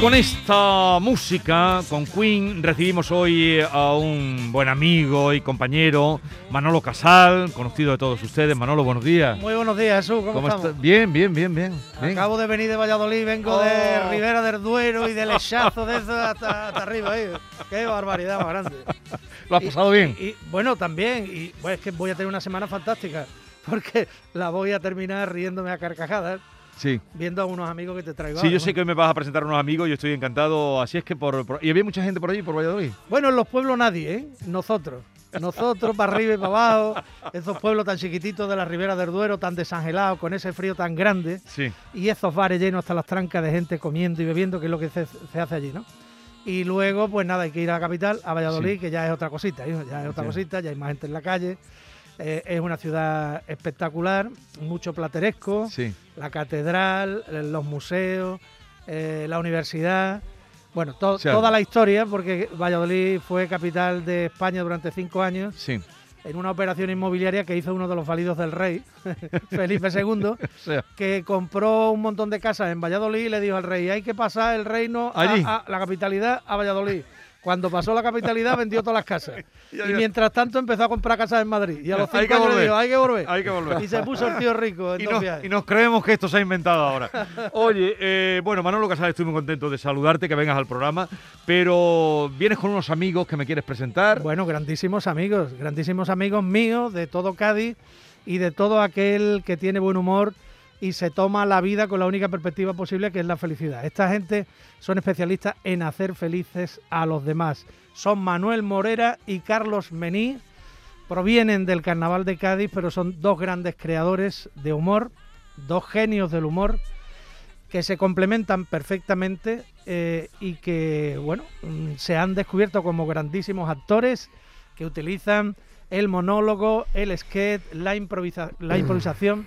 Con esta música, con Queen, recibimos hoy a un buen amigo y compañero, Manolo Casal, conocido de todos ustedes. Manolo, buenos días. Muy buenos días, Jesús. ¿Cómo, ¿Cómo estamos? Bien, bien, bien, bien. Acabo de venir de Valladolid, vengo de Oh. Ribera del Duero y del Echazo de eso hasta, hasta arriba. ahí. Qué barbaridad más grande. ¿Lo has pasado bien? Y, y, bueno, también. Y pues, es que voy a tener una semana fantástica porque la voy a terminar riéndome a carcajadas Sí. viendo a unos amigos que te traigo. Sí, yo sé que hoy me vas a presentar a unos amigos, yo estoy encantado. Así es que por, por- ¿Y había mucha gente por allí, por Valladolid? Bueno, en los pueblos nadie, ¿eh? Nosotros. Nosotros para arriba y para abajo, esos pueblos tan chiquititos de la Ribera del Duero, tan desangelados, con ese frío tan grande. Sí. y esos bares llenos hasta las trancas de gente comiendo y bebiendo, que es lo que se, se hace allí, ¿no? Y luego, pues nada, hay que ir a la capital, a Valladolid, Sí. que ya es otra cosita, hijo, ya es otra Sí. cosita, ya hay más gente en la calle. Eh, es una ciudad espectacular, mucho plateresco, Sí. la catedral, eh, los museos, eh, la universidad. Bueno, to- O sea- toda la historia, porque Valladolid fue capital de España durante cinco años Sí. en una operación inmobiliaria que hizo uno de los validos del rey, Felipe II, O sea, que compró un montón de casas en Valladolid y le dijo al rey, hay que pasar el reino a la capitalidad a Valladolid. Cuando pasó la capitalidad vendió todas las casas. Ya, Y mientras tanto empezó a comprar casas en Madrid. Y a los cinco años le dijo, hay que volver. hay que volver. Y se puso el tío rico en Y dos nos, viajes. y nos creemos que esto se ha inventado ahora. Oye, eh, bueno, Manolo Casal, estoy muy contento de saludarte, que vengas al programa, pero vienes con unos amigos que me quieres presentar. Bueno, grandísimos amigos, grandísimos amigos míos de todo Cádiz y de todo aquel que tiene buen humor y se toma la vida con la única perspectiva posible que es la felicidad. Esta gente son especialistas en hacer felices a los demás. Son Manuel Morera y Carlos Mení. Provienen del Carnaval de Cádiz, pero son dos grandes creadores de humor, dos genios del humor que se complementan perfectamente eh, y que, bueno, se han descubierto como grandísimos actores que utilizan el monólogo, el sketch, la, improvisa- la improvisación,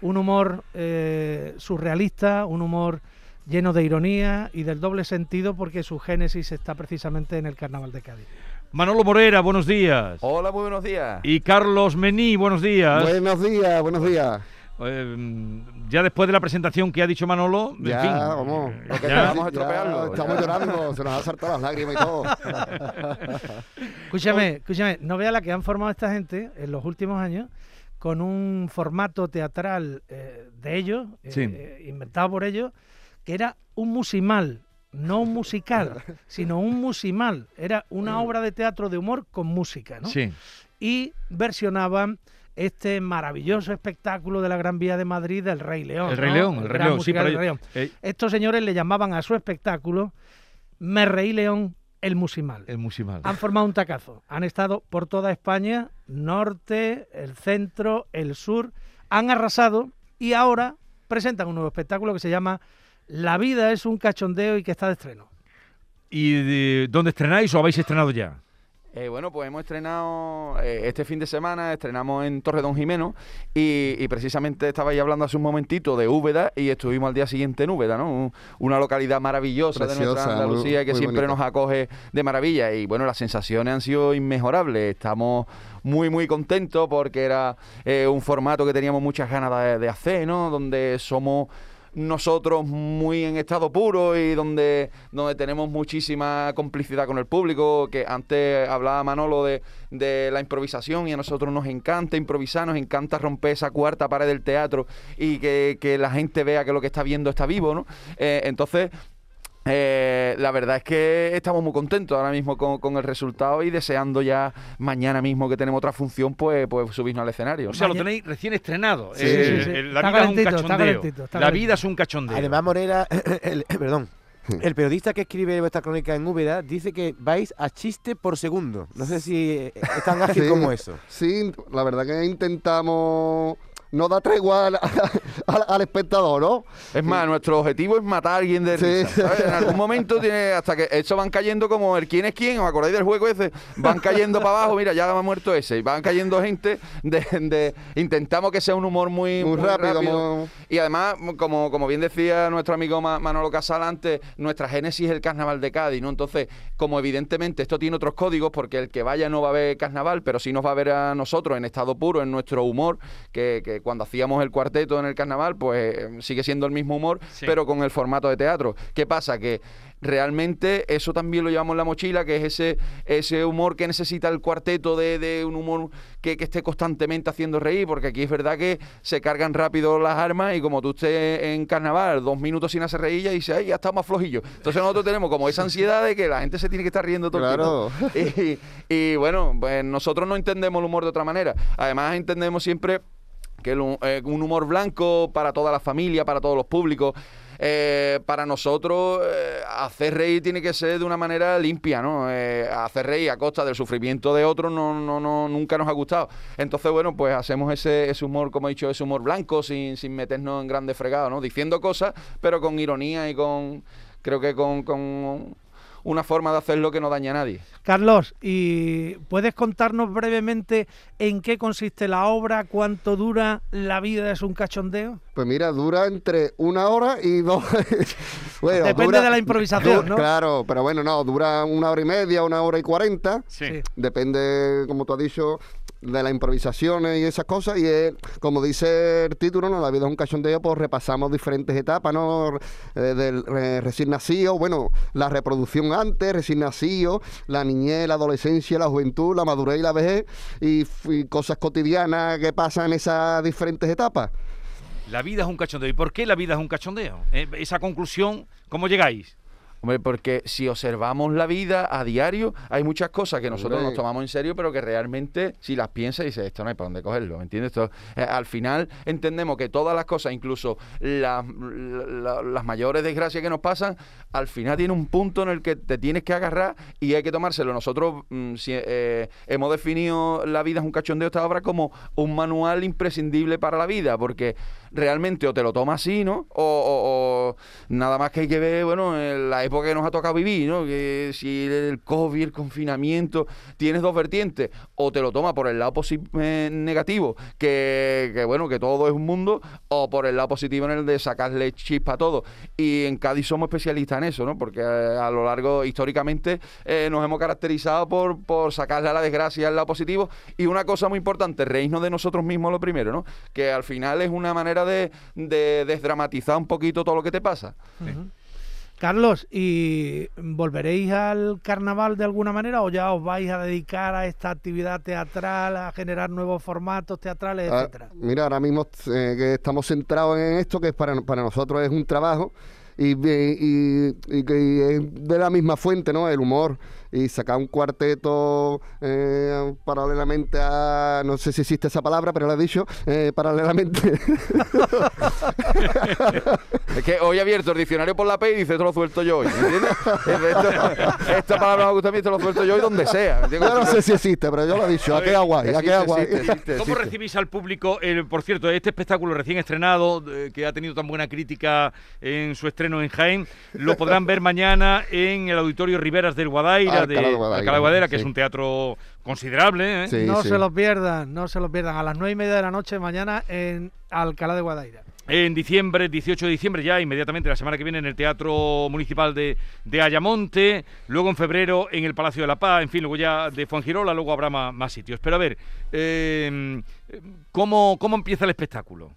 un humor eh, surrealista, un humor lleno de ironía y del doble sentido porque su génesis está precisamente en el Carnaval de Cádiz. Manolo Morera, buenos días. Hola, muy buenos días. Y Carlos Mení, buenos días. Buenos días, buenos días. Eh, ya después de la presentación que ha dicho Manolo, en Ya, fin, vamos. eh, Lo que ya- estropearlo. Ya estamos llorando, se nos han saltado las lágrimas y todo. Escúchame, escúchame, no vea la que han formado esta gente en los últimos años con un formato teatral eh, de ellos, eh, Sí. eh, inventado por ellos, que era un musimal, no un musical, sino un musimal. Era una obra de teatro de humor con música, ¿no? Sí, Y versionaban este maravilloso espectáculo de la Gran Vía de Madrid del Rey León. el Rey ¿no? León, el Rey León, sí, pero Rey León. Estos señores le llamaban a su espectáculo Me Reí León el musimal el musical. han formado un tacazo. Han estado por toda España, norte, el centro, el sur, han arrasado y ahora presentan un nuevo espectáculo que se llama La vida es un cachondeo y que está de estreno. ¿Y de dónde estrenáis o habéis estrenado ya? Eh, bueno, pues hemos estrenado eh, este fin de semana, estrenamos en Torre Don Jimeno y, y precisamente estabais hablando hace un momentito de Úbeda y estuvimos al día siguiente en Úbeda, ¿no? Un- Una localidad maravillosa de nuestra Andalucía muy- que muy siempre bonita. nos acoge de maravilla y bueno, las sensaciones han sido inmejorables. Estamos muy, muy contentos porque era eh, un formato que teníamos muchas ganas de, de hacer, ¿no? Donde somos nosotros muy en estado puro y donde, donde tenemos muchísima complicidad con el público, que antes hablaba Manolo de, de la improvisación y a nosotros nos encanta improvisar, nos encanta romper esa cuarta pared del teatro y que, que la gente vea que lo que está viendo está vivo, ¿no? Eh, entonces... eh, la verdad es que estamos muy contentos ahora mismo con, con el resultado y deseando ya mañana mismo que tenemos otra función, pues, pues subirnos al escenario. O sea, lo tenéis recién estrenado. Sí, Eh, sí, sí. eh, La Está vida es un está cachondeo. calentito, está La vida es un cachondeo. Además, Morera, el, perdón, el periodista que escribe vuestra crónica en Úbeda dice que vais a chiste por segundo. No sé si es tan ágil Sí. como eso. Sí, la verdad que intentamos no dar tregua al, al- al espectador, ¿no? Es más, nuestro objetivo es matar a alguien de Sí. risa, ¿sabes? En algún momento tiene hasta que eso van cayendo como el quién es quién, ¿os acordáis del juego ese? Van cayendo para abajo, mira, ya ha muerto ese, y van cayendo gente de, de- intentamos que sea un humor muy, Muy rápido, Y además, como, como bien decía nuestro amigo Ma- Manolo Casal antes, nuestra génesis es el carnaval de Cádiz, ¿no? Entonces, como evidentemente esto tiene otros códigos, porque el que vaya no va a ver carnaval, pero sí nos va a ver a nosotros en estado puro, en nuestro humor, que, que cuando hacíamos el cuarteto en el carnaval, pues eh, sigue siendo el mismo humor, Sí. pero con el formato de teatro. ¿Qué pasa? Que realmente eso también lo llevamos en la mochila, que es ese, ese humor que necesita el cuarteto de, de un humor que, que esté constantemente haciendo reír, porque aquí es verdad que se cargan rápido las armas y como tú estés en carnaval dos minutos sin hacer reír, ya dices, ay, ya está más flojillo. Entonces nosotros tenemos como esa ansiedad de que la gente se tiene que estar riendo todo Claro. el tiempo. Y, y bueno, pues nosotros no entendemos el humor de otra manera. Además entendemos siempre que hu- eh, un humor blanco para toda la familia, para todos los públicos. eh, para nosotros eh, hacer reír tiene que ser de una manera limpia, ¿no? Hacer reír a costa del sufrimiento de otros no, no, no, nunca nos ha gustado. Entonces, bueno, pues hacemos ese, ese humor, como he dicho, ese humor blanco, sin, sin meternos en grandes fregados, ¿no? Diciendo cosas, pero con ironía y con, creo que con, con una forma de hacerlo que no daña a nadie. Carlos, ¿y puedes contarnos brevemente en qué consiste la obra, cuánto dura La vida es un cachondeo? Pues mira, dura entre una hora y dos. Bueno, Depende dura- de la improvisación, du- ¿no? Claro, pero bueno, no, dura una hora y media, una hora y cuarenta. Sí. Sí. Depende, como tú has dicho, de las improvisaciones y esas cosas. Y es, como dice el título, ¿no? La vida es un cachondeo, pues repasamos diferentes etapas, ¿no? Eh, del recién nacido, bueno, la reproducción antes, recién nacido, la niñez, la adolescencia, la juventud, la madurez y la vejez, y cosas cotidianas que pasan en esas diferentes etapas. La vida es un cachondeo. ¿Y por qué la vida es un cachondeo? Eh, esa conclusión, ¿cómo llegáis? Hombre, porque si observamos la vida a diario, hay muchas cosas que nosotros nos tomamos en serio, pero que realmente, si las piensas, dices, esto no hay para dónde cogerlo, ¿me entiendes? Esto, eh, al final entendemos que todas las cosas, incluso las, la- las mayores desgracias que nos pasan, al final tiene un punto en el que te tienes que agarrar y hay que tomárselo. Nosotros mm, si- eh, hemos definido La vida es un cachondeo, esta obra, como un manual imprescindible para la vida, porque realmente o te lo tomas así, ¿no? O, o- o nada más que hay que ver, bueno, en la época que nos ha tocado vivir, ¿no? Que si el COVID, el confinamiento, tienes dos vertientes, o te lo tomas por el lado eh, negativo, que, que, bueno, que todo es un mundo, o por el lado positivo en el de sacarle chispa a todo. Y en Cádiz somos especialistas en eso, ¿no? Porque eh, a lo largo, históricamente, eh, nos hemos caracterizado por, por sacarle a la desgracia el lado positivo. Y una cosa muy importante, reírnos de nosotros mismos lo primero, ¿no? Que al final es una manera de, de desdramatizar un poquito todo lo que te pasa. Ujú. Carlos, ¿y volveréis al carnaval de alguna manera o ya os vais a dedicar a esta actividad teatral, a generar nuevos formatos teatrales, Ah, etcétera? mira, ahora mismo eh, que estamos centrados en esto, que para, para nosotros es un trabajo y, y- y que es de la misma fuente, ¿no? El humor. Y sacar un cuarteto eh, paralelamente a. No sé si existe esa palabra, pero la he dicho. eh, paralelamente. Es que hoy he abierto el diccionario por la P y dice, esto lo suelto yo hoy, ¿me entiendes? Esto- esta palabra me gusta a mí, esto lo suelto yo hoy donde sea. yo no sé si existe, pero yo lo he dicho. Ha quedado guay, Existe, quedado guay. ¿Cómo recibís al público? el- por cierto, este espectáculo recién estrenado, eh, que ha tenido tan buena crítica en su estreno en Jaén, lo podrán ver mañana en el Auditorio Riveras del Guadaira, de, Alcalá de Guadaira, Alcalá de Guadaira, que sí. es un teatro considerable. ¿eh? Sí, no sí. se lo pierdan, no se lo pierdan. A las nueve y media de la noche mañana en Alcalá de Guadaira. En diciembre, 18 de diciembre, ya inmediatamente la semana que viene en el Teatro Municipal de, de Ayamonte, luego en febrero en el Palacio de la Paz, en fin, luego ya de Fuengirola, luego habrá más, más sitios. Pero a ver, eh, ¿cómo, ¿cómo empieza el espectáculo?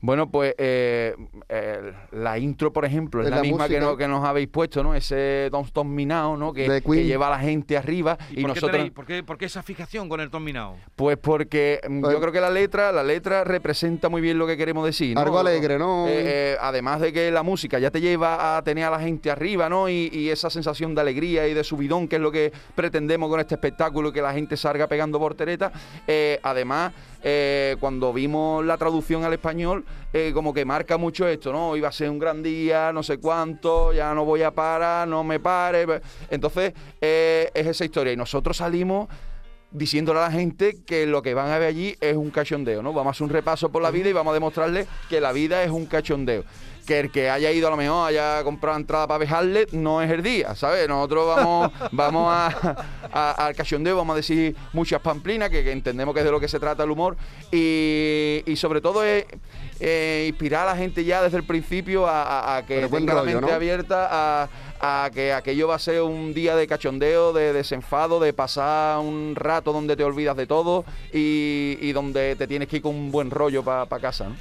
Bueno, pues eh, eh, la intro, por ejemplo, es la, la misma que, no- que nos habéis puesto, ¿no? Ese Don't Stop Me Now, ¿no? Que, lleva a la gente arriba y, ¿Y, por, nosotros... qué tenéis- por, qué, por qué esa fijación con el Tom Minao? Pues porque mm, Pues- yo creo que la letra, la letra representa muy bien lo que queremos decir. ¿no? Algo alegre, ¿no? Eh, eh, además de que la música ya te lleva a tener a la gente arriba, ¿no? Y, y esa sensación de alegría y de subidón, que es lo que pretendemos con este espectáculo, que la gente salga pegando porteretas. Eh, además, eh, cuando vimos la traducción al español, eh, como que marca mucho esto, ¿no? Iba a ser un gran día, no sé cuánto, ya no voy a parar, no me pare. Entonces, eh, es esa historia. Y nosotros salimos diciéndole a la gente que lo que van a ver allí es un cachondeo, ¿no? Vamos a hacer un repaso por la vida y vamos a demostrarles que la vida es un cachondeo. Que el que haya ido a lo mejor, haya comprado entrada para dejarle, no es el día, ¿sabes? Nosotros vamos, vamos a, a- al cachondeo, vamos a decir muchas pamplinas, que, que entendemos que es de lo que se trata el humor, y, y sobre todo es eh, inspirar a la gente ya desde el principio a, a- a que tenga la mente ¿no? abierta a, a que aquello va a ser un día de cachondeo, de desenfado, de pasar un rato donde te olvidas de todo y, y donde te tienes que ir con un buen rollo para casa. ¿no?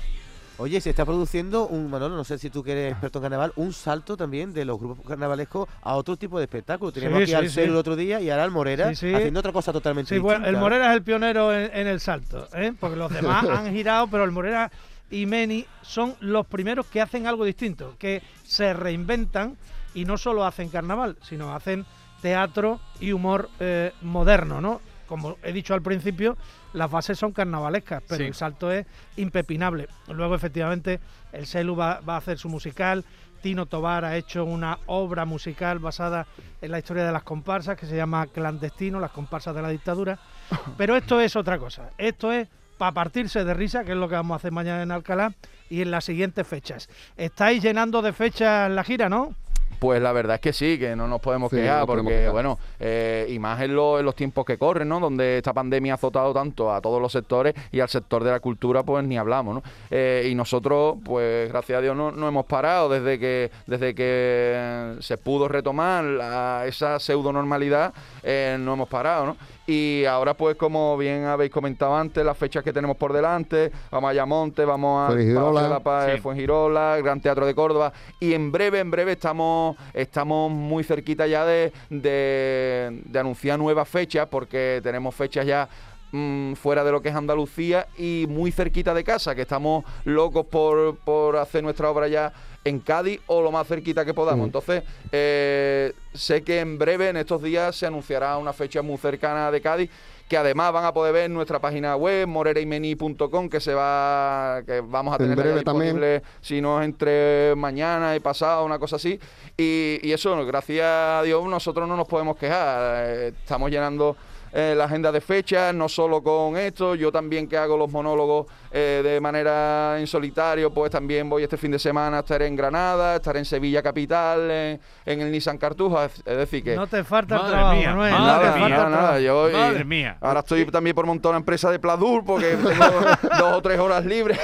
Oye, se está produciendo un, Manolo, no sé si tú que eres experto en carnaval, un salto también de los grupos carnavalescos a otro tipo de espectáculo. Teníamos Sí, aquí sí, al sí. El otro día y ahora al Morera Sí, sí. haciendo otra cosa totalmente Sí, bueno, distinta. el Morera es el pionero en, en el salto, ¿eh? porque los demás han girado, pero el Morera y Meni son los primeros que hacen algo distinto, que se reinventan y no solo hacen carnaval, sino hacen teatro y humor eh, moderno, ¿no? Como he dicho al principio, las bases son carnavalescas, pero Sí. el salto es impepinable. Luego, efectivamente, el Celu va, va a hacer su musical. Tino Tobar ha hecho una obra musical basada en la historia de las comparsas que se llama Clandestino, las comparsas de la dictadura. Pero esto es otra cosa. Esto es para partirse de risa, que es lo que vamos a hacer mañana en Alcalá y en las siguientes fechas. Estáis llenando de fechas la gira, ¿no? Pues la verdad es que sí, que no nos podemos Sí, quejar, no porque quejar. bueno, eh, y más en, lo- en los tiempos que corren, ¿no? Donde esta pandemia ha azotado tanto a todos los sectores y al sector de la cultura, pues ni hablamos, ¿no? Eh, y nosotros, pues gracias a Dios, no, no hemos parado desde que desde que se pudo retomar la- esa pseudo normalidad, no hemos parado, ¿no? Y ahora, pues, como bien habéis comentado antes, las fechas que tenemos por delante, vamos a Ayamonte, vamos a Fuengirola. Sí. Fuengirola, Gran Teatro de Córdoba, y en breve, en breve estamos, estamos muy cerquita ya de, de, de anunciar nuevas fechas, porque tenemos fechas ya mm, fuera de lo que es Andalucía y muy cerquita de casa, que estamos locos por, por hacer nuestra obra ya en Cádiz o lo más cerquita que podamos. Mm. Entonces, eh, sé que en breve, en estos días, se anunciará una fecha muy cercana de Cádiz que además van a poder ver en nuestra página web morereimeni.com que se va que vamos a En tener breve disponible si no es entre mañana y pasado una cosa así. Y, y eso gracias a Dios nosotros no nos podemos quejar. Eh, estamos llenando eh, la agenda de fechas, no solo con esto, yo también que hago los monólogos eh, de manera en solitario, pues también voy este fin de semana a estar en Granada, estar en Sevilla Capital, en, en el Nissan Cartuja, es decir que... No te falta el Madre trabajo, mía, Manuel. madre no te Nada, mía. falta nada, nada, yo, Madre mía. Ahora estoy también por montar una empresa de Pladur porque tengo dos o tres horas libres.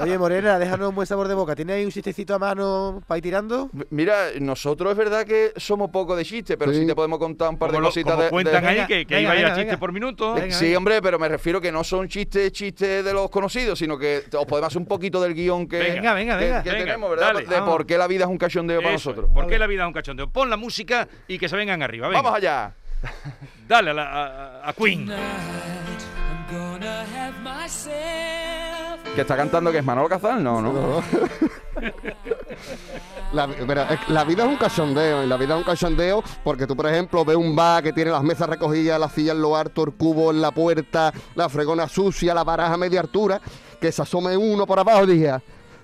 Oye, Morena, déjanos un buen sabor de boca. ¿Tienes ahí un chistecito a mano para ir tirando? Mira, nosotros es verdad que somos poco de chistes, pero sí, Sí. te podemos contar un par Como, de lo- cositas como de- de, cuentan ahí Venga, que, que venga, iba a ir a venga, chiste venga. por minuto. Venga. Sí, hombre, pero me refiero que no son chistes, chistes de los conocidos, sino que os podemos hacer un poquito del guion que, Venga, venga, que- venga. que Venga, tenemos, ¿verdad? dale. de Vamos. por qué la vida es un cachondeo para Eso nosotros. ¿Por qué la vida es un cachondeo? Pon la música y que se vengan arriba. venga. Vamos allá. Dale a, la- a- a Queen. ¿Que está cantando que es Manolo Cazal? No, no. La, mira, vida es un cachondeo, y la vida es un cachondeo porque tú, por ejemplo, ves un bar que tiene las mesas recogidas, las sillas en lo harto, el cubo en la puerta, la fregona sucia, la baraja a media altura, que se asome uno por abajo y dije,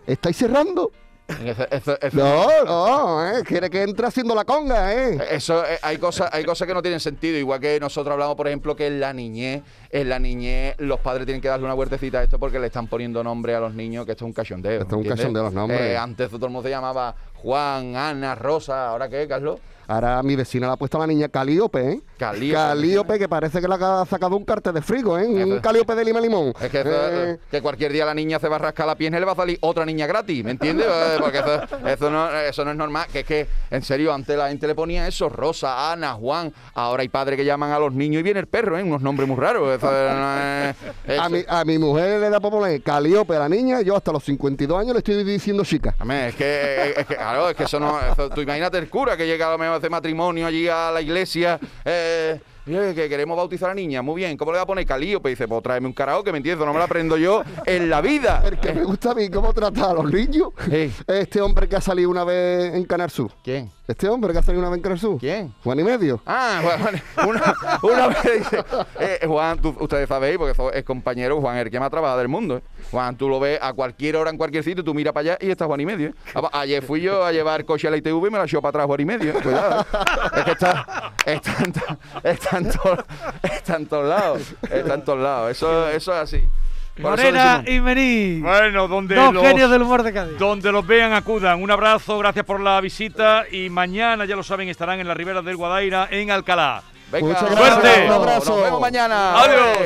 ¿estáis cerrando? Eso, eso- eso- No, no, eh, quiere que entre haciendo la conga, ¿eh? Eso, eh, hay cosas, hay cosas que no tienen sentido. Igual que nosotros hablamos, por ejemplo, que en la niñez, en la niñez, los padres tienen que darle una huertecita a esto porque le están poniendo nombre a los niños, que esto es un cachondeo. Esto es un cachondeo, los nombres. Eh, antes todo el mundo se llamaba Juan, Ana, Rosa, ¿ahora qué, Carlos? Ahora mi vecina le ha puesto a la niña Calíope, ¿eh? Calíope. Calíope, que parece que le ha sacado un cartel de frigo, ¿eh? Un. Calíope de lima limón. Es que, eso- Eh, que cualquier día la niña se va a rascar la pierna y le va a salir otra niña gratis, ¿me entiendes? Eh, Porque eso, eso no, eso no es normal. Que es que, en serio, antes la gente le ponía eso, Rosa, Ana, Juan. Ahora hay padres que llaman a los niños y viene el perro, ¿eh? Unos nombres muy raros. Eso no es- eso- a, mi, a mi mujer le da por poner Calíope a la niña, yo hasta los 52 años le estoy diciendo chica. Amén, es que, es que, claro, es que eso no. eso- tú imagínate el cura que llega a lo mejor a hacer matrimonio allí a la iglesia. Eh, "Oye, que queremos bautizar a la niña, muy bien. ¿Cómo le va a poner Calíope? Dice, pues tráeme un karaoke, ¿me entiendes? No me lo aprendo yo en la vida. El que me gusta a mí cómo trata a los niños. Sí. Este hombre que ha salido una vez en Canal Sur. ¿Quién? Este hombre que ha salido una vez en Canal Sur. ¿Quién? Juan y medio. Ah, Juan, una, una vez dice, eh, Juan, tú- ustedes sabéis, porque es compañero, Juan, el que más trabaja del mundo. ¿eh? Juan, tú lo ves a cualquier hora, en cualquier sitio, tú miras para allá y está Juan y medio. ¿eh? A- Ayer fui yo a llevar coche a la ITV y me la echó para atrás Juan y medio. ¿eh? Cuidado. ¿eh? Es que está, está, en to- está, en to- está en todos lados. Está en todos lados. Eso, eso es así. Por Morena decimos- y Mení. Bueno, donde Dos los, genios del humor de Cádiz. donde los vean acudan. Un abrazo, gracias por la visita y mañana, ya lo saben, estarán en la ribera del Guadaira en Alcalá. Venga, Muchas un gracias, abrazo. un abrazo. Nos vemos mañana. Adiós.